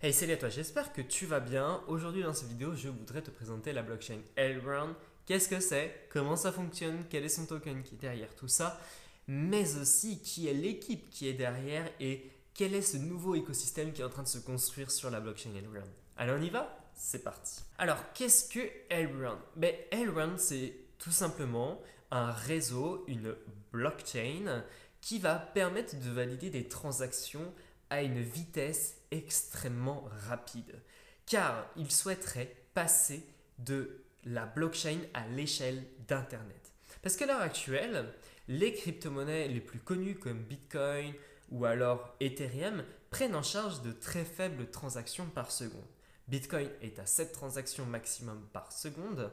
Hey, salut à toi, j'espère que tu vas bien. Aujourd'hui dans cette vidéo, je voudrais te présenter la blockchain Elrond. Qu'est-ce que c'est? Comment ça fonctionne? Quel est son token qui est derrière tout ça? Mais aussi qui est l'équipe qui est derrière et quel est ce nouveau écosystème qui est en train de se construire sur la blockchain Elrond? Alors on y va? C'est parti. Alors qu'est-ce que Elrond? Ben, Elrond c'est tout simplement un réseau, une blockchain qui va permettre de valider des transactions à une vitesse extrêmement rapide, car il souhaiterait passer de la blockchain à l'échelle d'Internet. Parce qu'à l'heure actuelle, les crypto-monnaies les plus connues comme Bitcoin ou alors Ethereum prennent en charge de très faibles transactions par seconde. Bitcoin est à 7 transactions maximum par seconde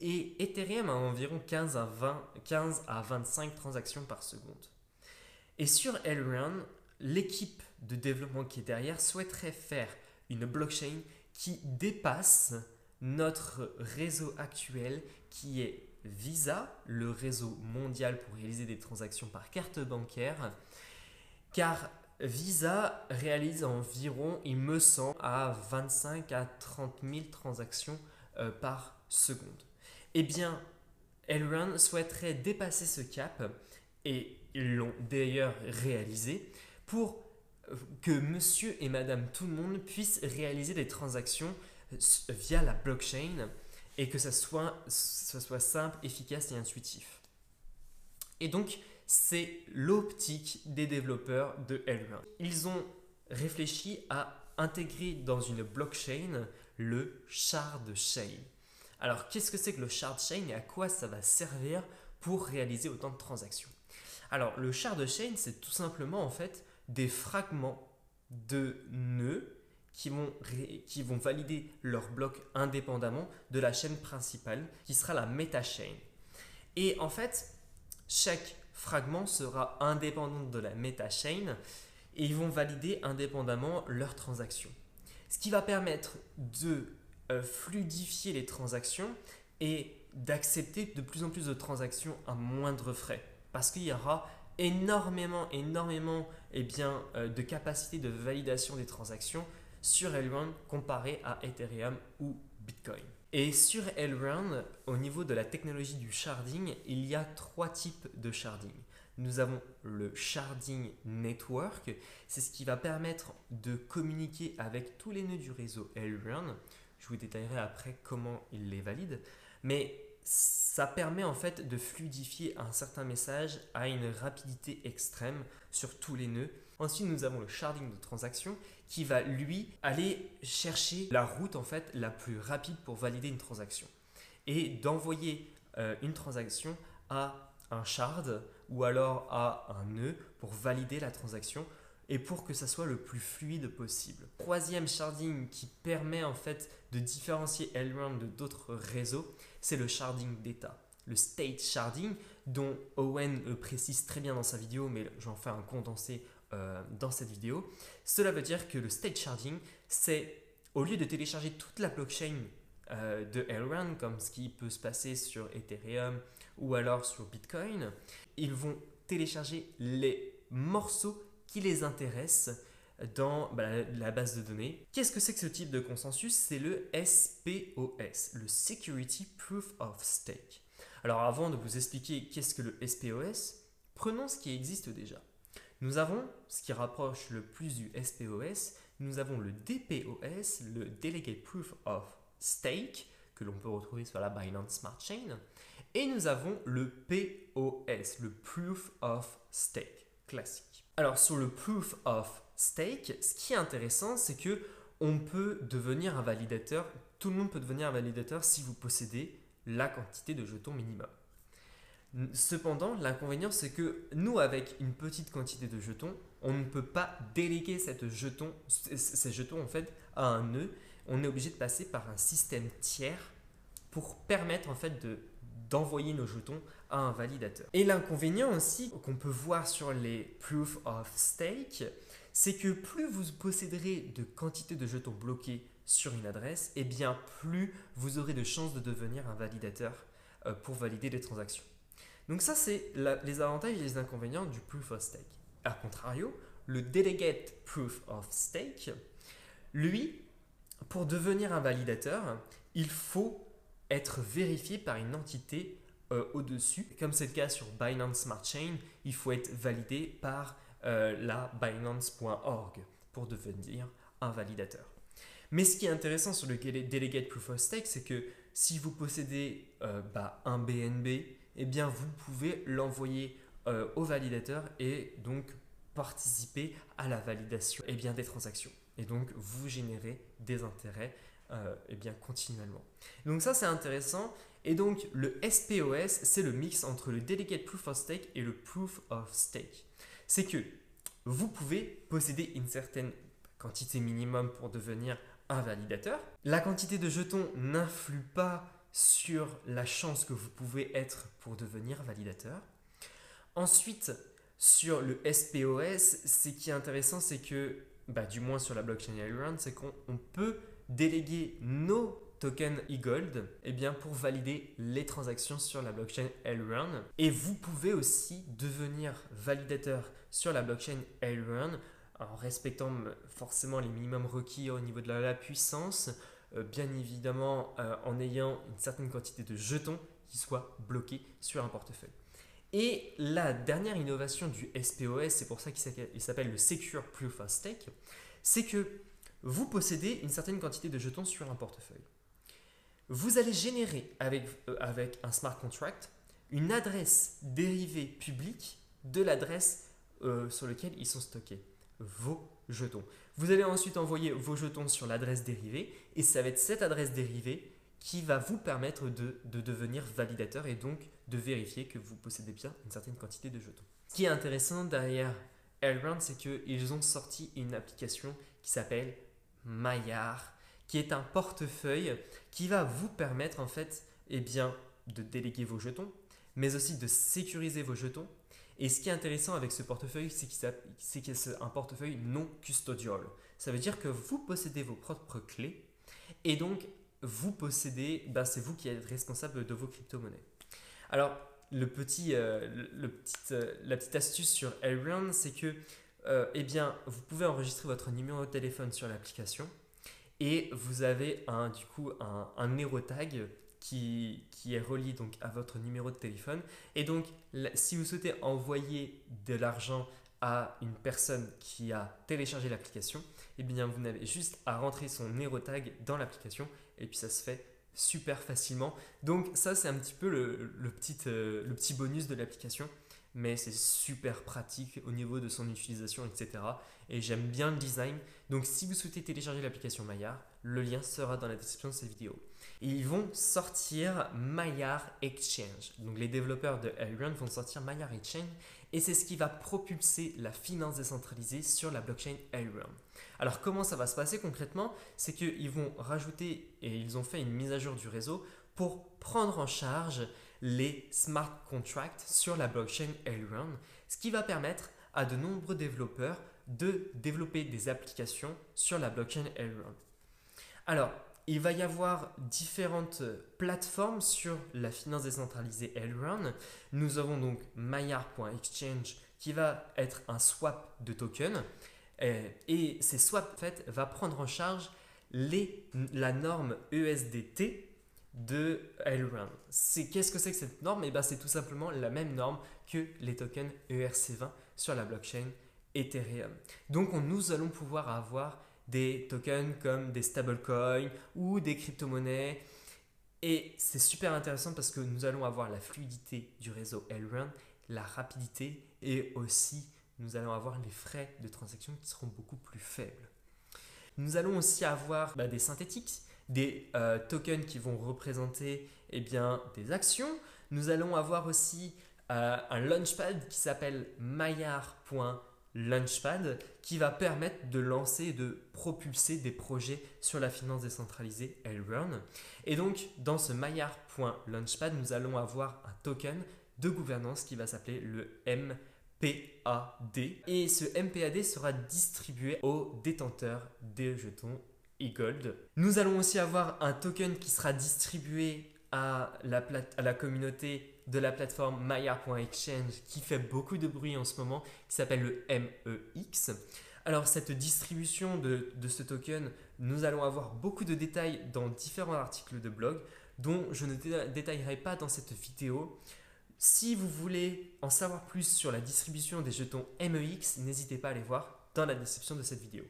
et Ethereum a environ 15 à, 20, 15 à 25 transactions par seconde. Et sur Elrond, l'équipe de développement qui est derrière souhaiterait faire une blockchain qui dépasse notre réseau actuel qui est Visa, le réseau mondial pour réaliser des transactions par carte bancaire, car Visa réalise environ, il me semble, à 25 à 30 000 transactions euh, par seconde. Eh bien, Elrond souhaiterait dépasser ce cap et ils l'ont d'ailleurs réalisé pour que monsieur et madame tout le monde puissent réaliser des transactions euh, via la blockchain et que ça soit, simple, efficace et intuitif. Et donc, c'est l'optique des développeurs de Elrond. Ils ont réfléchi à intégrer dans une blockchain le shard chain. Alors, qu'est-ce que c'est que le shard chain et à quoi ça va servir pour réaliser autant de transactions? Alors, le shard chain, c'est tout simplement en fait des fragments de nœuds qui vont, qui vont valider leur bloc indépendamment de la chaîne principale qui sera la meta-chain. Et en fait, chaque fragment sera indépendant de la meta-chain et ils vont valider indépendamment leurs transactions. Ce qui va permettre de euh, fluidifier les transactions et d'accepter de plus en plus de transactions à moindre frais. Parce qu'il y aura énormément, énormément eh bien, euh, de capacité de validation des transactions sur Elrond comparé à Ethereum ou Bitcoin. Et sur Elrond, au niveau de la technologie du sharding, il y a trois types de sharding. Nous avons le sharding network, c'est ce qui va permettre de communiquer avec tous les nœuds du réseau Elrond. Je vous détaillerai après comment il les valide. Mais ça permet en fait de fluidifier un certain message à une rapidité extrême sur tous les nœuds. Ensuite, nous avons le sharding de transaction qui va lui aller chercher la route en fait la plus rapide pour valider une transaction et d'envoyer euh, une transaction à un shard ou alors à un nœud pour valider la transaction et pour que ça soit le plus fluide possible. Troisième sharding qui permet en fait de différencier Elrond de d'autres réseaux, c'est le sharding d'état. Le state sharding, dont Owen précise très bien dans sa vidéo, mais j'en fais un condensé euh, dans cette vidéo. Cela veut dire que le state sharding, c'est au lieu de télécharger toute la blockchain euh, de Elrond, comme ce qui peut se passer sur Ethereum ou alors sur Bitcoin, ils vont télécharger les morceaux qui les intéressent dans bah, la base de données. Qu'est-ce que c'est que ce type de consensus? C'est le SPOS, le Security Proof of Stake. Alors avant de vous expliquer qu'est-ce que le SPOS, prenons ce qui existe déjà. Nous avons ce qui rapproche le plus du SPOS, nous avons le DPoS, le Delegate Proof of Stake, que l'on peut retrouver sur la Binance Smart Chain, et nous avons le POS, le Proof of Stake classique. Alors sur le proof of stake, ce qui est intéressant, c'est que on peut devenir un validateur, tout le monde peut devenir un validateur si vous possédez la quantité de jetons minimum. Cependant, l'inconvénient, c'est que nous, avec une petite quantité de jetons, on ne peut pas déléguer ces jetons en fait à un nœud. On est obligé de passer par un système tiers pour permettre en fait de d'envoyer nos jetons un validateur. Et l'inconvénient aussi qu'on peut voir sur les proof of stake, c'est que plus vous posséderez de quantité de jetons bloqués sur une adresse, et eh bien plus vous aurez de chances de devenir un validateur euh, pour valider les transactions. Donc ça, c'est les avantages et les inconvénients du proof of stake. A contrario, le delegate proof of stake, Lui, pour devenir un validateur, il faut être vérifié par une entité euh, au-dessus. Comme c'est le cas sur Binance Smart Chain, il faut être validé par euh, la Binance.org pour devenir un validateur. Mais ce qui est intéressant sur le Delegate Proof of Stake, c'est que si vous possédez euh, bah, un BNB, eh bien vous pouvez l'envoyer au validateur et donc participer à la validation eh bien, des transactions. Et donc vous générez des intérêts eh bien, continuellement. Donc ça c'est intéressant et donc le SPOS, c'est le mix entre le Delegate Proof of Stake et le Proof of Stake. C'est que vous pouvez posséder une certaine quantité minimum pour devenir un validateur. La quantité de jetons n'influe pas sur la chance que vous pouvez être pour devenir validateur. Ensuite, sur le SPOS, ce qui est intéressant, c'est que, bah, du moins sur la blockchain Ethereum, c'est qu'on peut déléguer nos token e-gold eh bien, pour valider les transactions sur la blockchain Elrond. Et vous pouvez aussi devenir validateur sur la blockchain Elrond en respectant forcément les minimums requis au niveau de la, puissance, euh, bien évidemment euh, en ayant une certaine quantité de jetons qui soient bloqués sur un portefeuille. Et la dernière innovation du SPOS, c'est pour ça qu'il s'appelle le Secure Proof of Stake, c'est que vous possédez une certaine quantité de jetons sur un portefeuille vous allez générer avec, euh, avec un smart contract une adresse dérivée publique de l'adresse euh, sur laquelle ils sont stockés, vos jetons. Vous allez ensuite envoyer vos jetons sur l'adresse dérivée et ça va être cette adresse dérivée qui va vous permettre de, de devenir validateur et donc de vérifier que vous possédez bien une certaine quantité de jetons. Ce qui est intéressant derrière Airground, c'est qu'ils ont sorti une application qui s'appelle Maillard qui est un portefeuille qui va vous permettre en fait eh bien, de déléguer vos jetons, mais aussi de sécuriser vos jetons. Et ce qui est intéressant avec ce portefeuille, c'est que c'est un portefeuille non custodial. Ça veut dire que vous possédez vos propres clés et donc vous possédez, bah, c'est vous qui êtes responsable de vos crypto-monnaies. Alors, le petit, euh, euh, la petite astuce sur Elrond, c'est que euh, eh bien, vous pouvez enregistrer votre numéro de téléphone sur l'application et vous avez un, du coup un, qui, est relié donc à votre numéro de téléphone. Et donc, si vous souhaitez envoyer de l'argent à une personne qui a téléchargé l'application, eh bien, vous n'avez juste à rentrer son tag dans l'application et puis ça se fait super facilement. Donc ça, c'est un petit peu le, euh, le petit bonus de l'application mais c'est super pratique au niveau de son utilisation, etc. Et j'aime bien le design. Donc si vous souhaitez télécharger l'application Maillard, le lien sera dans la description de cette vidéo. ils vont sortir Maillard Exchange. Donc les développeurs de Elrond vont sortir Maillard Exchange et c'est ce qui va propulser la finance décentralisée sur la blockchain Elrond. Alors comment ça va se passer concrètement? C'est qu'ils vont rajouter et ils ont fait une mise à jour du réseau pour prendre en charge les smart contracts sur la blockchain Elrond, ce qui va permettre à de nombreux développeurs de développer des applications sur la blockchain Elrond. Alors, il va y avoir différentes plateformes sur la finance décentralisée Elrond. Nous avons donc Maillard.exchange qui va être un swap de tokens. Et ces swaps, en fait, va prendre en charge les, la norme ESDT de Elrond. C'est qu'est-ce que c'est que cette norme? Et eh ben c'est tout simplement la même norme que les tokens ERC20 sur la blockchain Ethereum. Donc nous allons pouvoir avoir des tokens comme des stablecoins ou des crypto-monnaies. Et c'est super intéressant parce que nous allons avoir la fluidité du réseau Elrond, la rapidité et aussi nous allons avoir les frais de transaction qui seront beaucoup plus faibles. Nous allons aussi avoir bah, des synthétiques des euh, tokens qui vont représenter eh des actions. Nous allons avoir aussi euh, un launchpad qui s'appelle maillard.launchpad qui va permettre de lancer et de propulser des projets sur la finance décentralisée Elrond. Et donc, dans ce maillard.launchpad, nous allons avoir un token de gouvernance qui va s'appeler le MPAD. Et ce MPAD sera distribué aux détenteurs des jetons Nous allons aussi avoir un token qui sera distribué à la, à la communauté de la plateforme Maya.exchange qui fait beaucoup de bruit en ce moment, qui s'appelle le MEX. Alors cette distribution de, ce token Nous allons avoir beaucoup de détails dans différents articles de blog dont je ne détaillerai pas dans cette vidéo. Si vous voulez en savoir plus sur la distribution des jetons MEX, n'hésitez pas à aller voir dans la description de cette vidéo.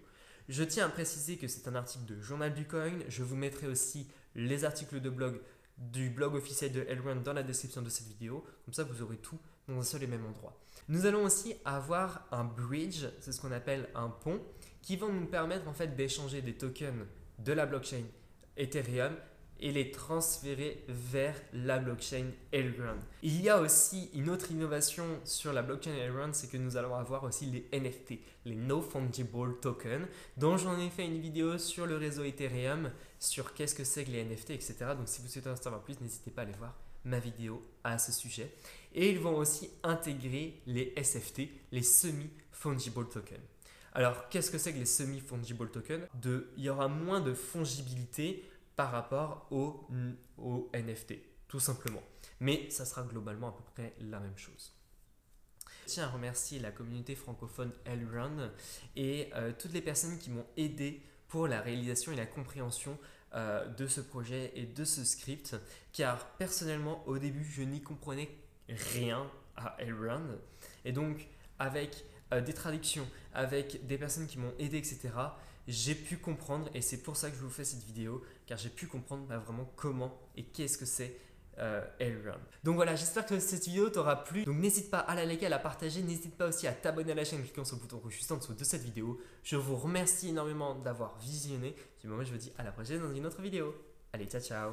Je tiens à préciser que c'est un article de Journal du Coin. Je vous mettrai aussi les articles de blog du blog officiel de Elrond dans la description de cette vidéo. Comme ça, vous aurez tout dans un seul et même endroit. Nous allons aussi avoir un bridge, c'est ce qu'on appelle un pont, qui va nous permettre en fait d'échanger des tokens de la blockchain Ethereum et les transférer vers la blockchain Elrond. Il y a aussi une autre innovation sur la blockchain Elrond, c'est que nous allons avoir aussi les NFT, les No Fungible Tokens, dont j'en ai fait une vidéo sur le réseau Ethereum, sur qu'est-ce que c'est que les NFT, etc. Donc si vous souhaitez en savoir plus, n'hésitez pas à aller voir ma vidéo à ce sujet. Et ils vont aussi intégrer les SFT, les Semi-Fungible Tokens. Alors, qu'est-ce que c'est que les semi-fungible tokens? De, Il y aura moins de fongibilité par rapport au, NFT, tout simplement. Mais ça sera globalement à peu près la même chose. Je tiens à remercier la communauté francophone Elrun et euh, toutes les personnes qui m'ont aidé pour la réalisation et la compréhension euh, de ce projet et de ce script, car personnellement au début je n'y comprenais rien à Elrun et donc avec euh, des traductions, avec des personnes qui m'ont aidé, etc., j'ai pu comprendre, et c'est pour ça que je vous fais cette vidéo, car j'ai pu comprendre bah, vraiment comment et qu'est-ce que c'est euh. Donc voilà, j'espère que cette vidéo t'aura plu. Donc n'hésite pas à la liker, à la partager. N'hésite pas aussi à t'abonner à la chaîne en cliquant sur le bouton rouge juste en dessous de cette vidéo. Je vous remercie énormément d'avoir visionné. Du moment, je vous dis à la prochaine dans une autre vidéo. Allez, ciao ciao